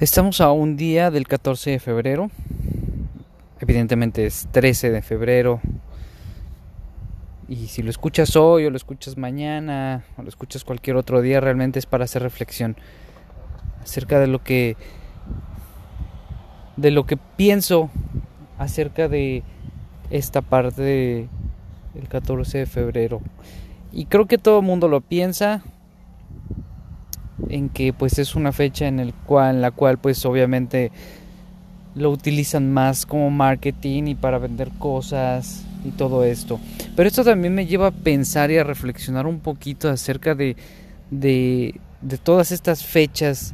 Estamos a un día del 14 de febrero. Evidentemente es 13 de febrero. Y si lo escuchas hoy o lo escuchas mañana o lo escuchas cualquier otro día, realmente es para hacer reflexión acerca de lo que de lo que pienso acerca de esta parte del 14 de febrero. Y creo que todo el mundo lo piensa, en que pues es una fecha en, el cual, la cual pues obviamente lo utilizan más como marketing y para vender cosas y todo esto. Pero esto también me lleva a pensar y a reflexionar un poquito acerca de, de, de todas estas fechas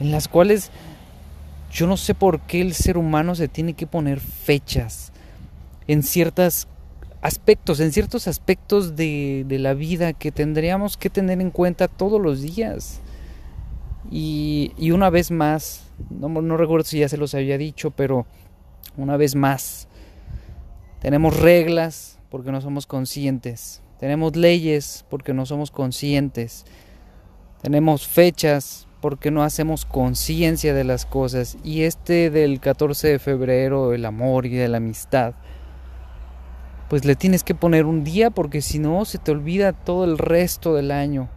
en las cuales yo no sé por qué el ser humano se tiene que poner fechas en ciertas aspectos, en ciertos aspectos de, la vida que tendríamos que tener en cuenta todos los días. Y, y una vez más, no, no recuerdo si ya se los había dicho, pero una vez más, tenemos reglas porque no somos conscientes. Tenemos leyes porque no somos conscientes. Tenemos fechas porque no hacemos conciencia de las cosas. Y este del 14 de febrero, el amor y de la amistad, pues le tienes que poner un día porque si no se te olvida todo el resto del año.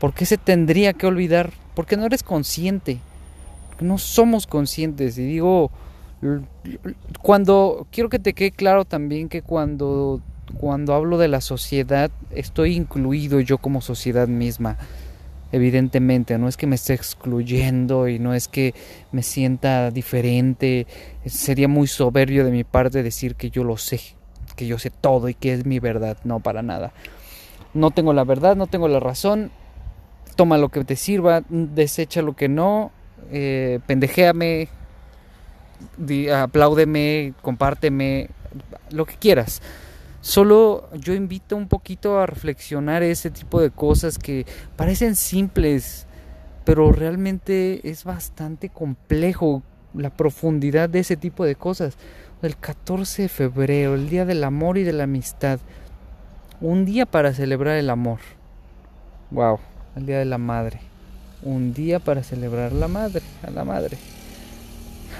¿Por qué se tendría que olvidar? Porque no eres consciente. No somos conscientes. Y digo, cuando quiero que te quede claro también que cuando cuando hablo de la sociedad estoy incluido yo como sociedad misma evidentemente, no es que me esté excluyendo y no es que me sienta diferente, sería muy soberbio de mi parte decir que yo lo sé, que yo sé todo y que es mi verdad, no para nada. No tengo la verdad, no tengo la razón, toma lo que te sirva, desecha lo que no, eh, pendejéame, apláudeme, compárteme, lo que quieras Solo yo invito un poquito a reflexionar ese tipo de cosas que parecen simples, pero realmente es bastante complejo la profundidad de ese tipo de cosas. El 14 de febrero, el Día del Amor y de la Amistad. Un día para celebrar el amor. Wow, el Día de la Madre. Un día para celebrar la madre, a la madre.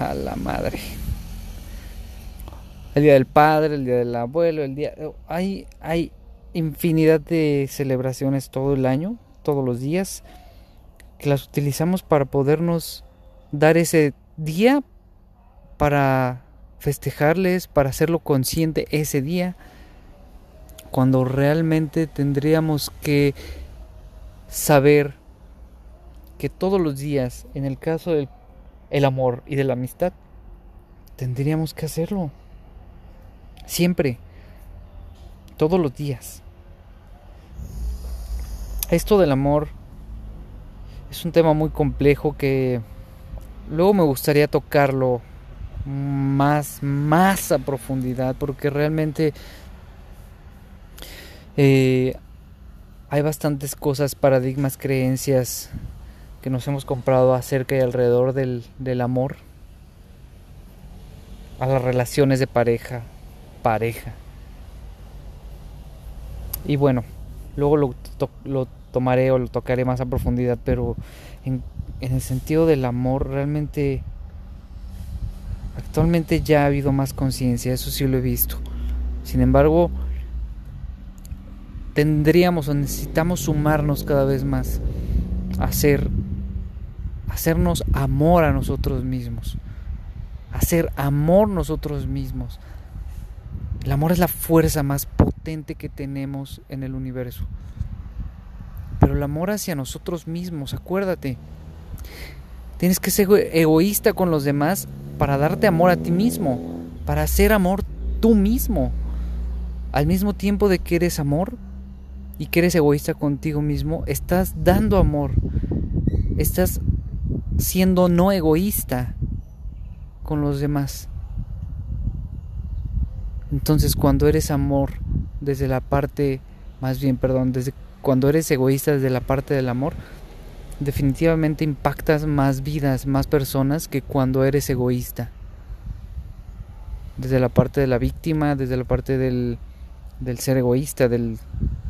A la madre el día del padre, el día del abuelo, el día hay hay infinidad de celebraciones todo el año, todos los días que las utilizamos para podernos dar ese día para festejarles, para hacerlo consciente ese día, cuando realmente tendríamos que saber que todos los días, en el caso del el amor y de la amistad, tendríamos que hacerlo. Siempre. Todos los días. Esto del amor es un tema muy complejo que luego me gustaría tocarlo más, más a profundidad porque realmente eh, hay bastantes cosas, paradigmas, creencias que nos hemos comprado acerca y alrededor del, del amor, a las relaciones de pareja, pareja. Y bueno, luego lo, tomaré o lo tocaré más a profundidad, pero en, en el sentido del amor realmente actualmente ya ha habido más conciencia, eso sí lo he visto. Sin embargo, tendríamos o necesitamos sumarnos cada vez más hacer hacernos amor a nosotros mismos, hacer amor nosotros mismos, el amor es la fuerza más potente que tenemos en el universo. Pero el amor hacia nosotros mismos, acuérdate. Tienes que ser egoísta con los demás para darte amor a ti mismo, para hacer amor tú mismo. Al mismo tiempo de que eres amor y que eres egoísta contigo mismo, estás dando amor. Estás siendo no egoísta con los demás. Entonces cuando eres amor desde la parte, más bien, perdón, desde cuando eres egoísta desde la parte del amor, definitivamente impactas más vidas, más personas que cuando eres egoísta. Desde la parte de la víctima, desde la parte del, del ser egoísta, del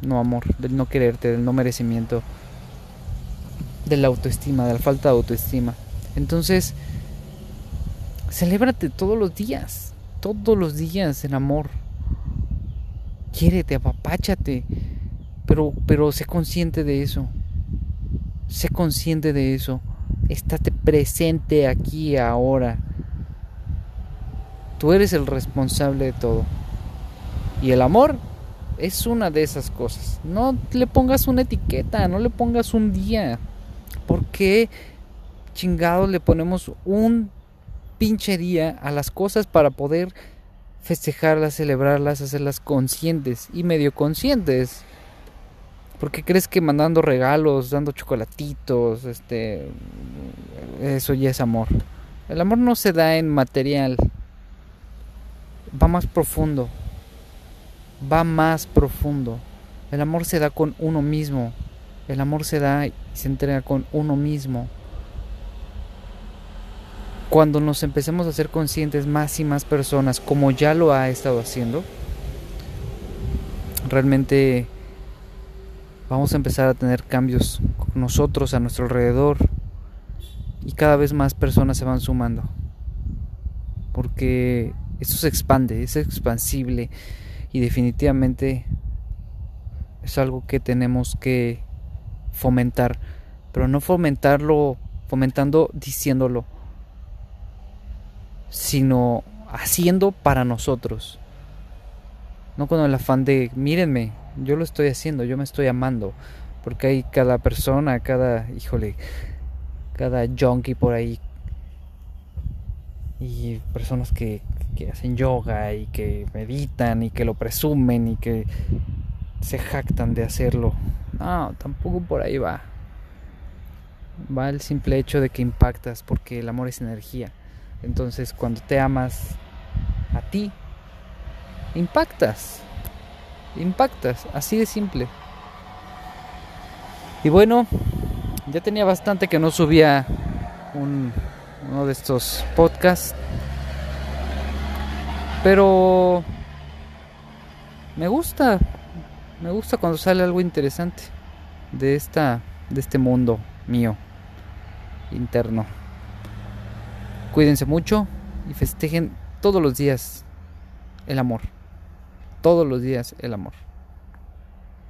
no amor, del no quererte, del no merecimiento. de la autoestima, de la falta de autoestima. Entonces, celébrate todos los días, todos los días en amor. Quiérete, apapáchate, pero, pero sé consciente de eso. Sé consciente de eso. Estate presente aquí ahora. Tú eres el responsable de todo. Y el amor es una de esas cosas. No le pongas una etiqueta, no le pongas un día. ¿Por qué chingados le ponemos un pinche día a las cosas para poder festejarlas, celebrarlas, hacerlas conscientes y medio conscientes? ¿Por qué crees que mandando regalos, dando chocolatitos, este eso ya es amor? El amor no se da en material. Va más profundo va más profundo. El amor se da con uno mismo. El amor se da y se entrega con uno mismo. Cuando nos empecemos a ser conscientes más y más personas, como ya lo ha estado haciendo, realmente vamos a empezar a tener cambios con nosotros a nuestro alrededor y cada vez más personas se van sumando. Porque esto se expande, es expansible y definitivamente es algo que tenemos que fomentar, pero no fomentarlo fomentando diciéndolo, sino haciendo para nosotros. No con el afán de, mírenme, yo lo estoy haciendo, yo me estoy amando, porque hay cada persona, cada, híjole, cada junkie por ahí y personas que, que hacen yoga y que meditan y que lo presumen y que se jactan de hacerlo. No, tampoco por ahí va. Va el simple hecho de que impactas porque el amor es energía. Entonces cuando te amas a ti, impactas. Impactas, así de simple. Y bueno, ya tenía bastante que no subía un, uno de estos podcasts. Pero me gusta, me gusta cuando sale algo interesante de esta de este mundo mío interno. Cuídense mucho y festejen todos los días el amor. Todos los días el amor.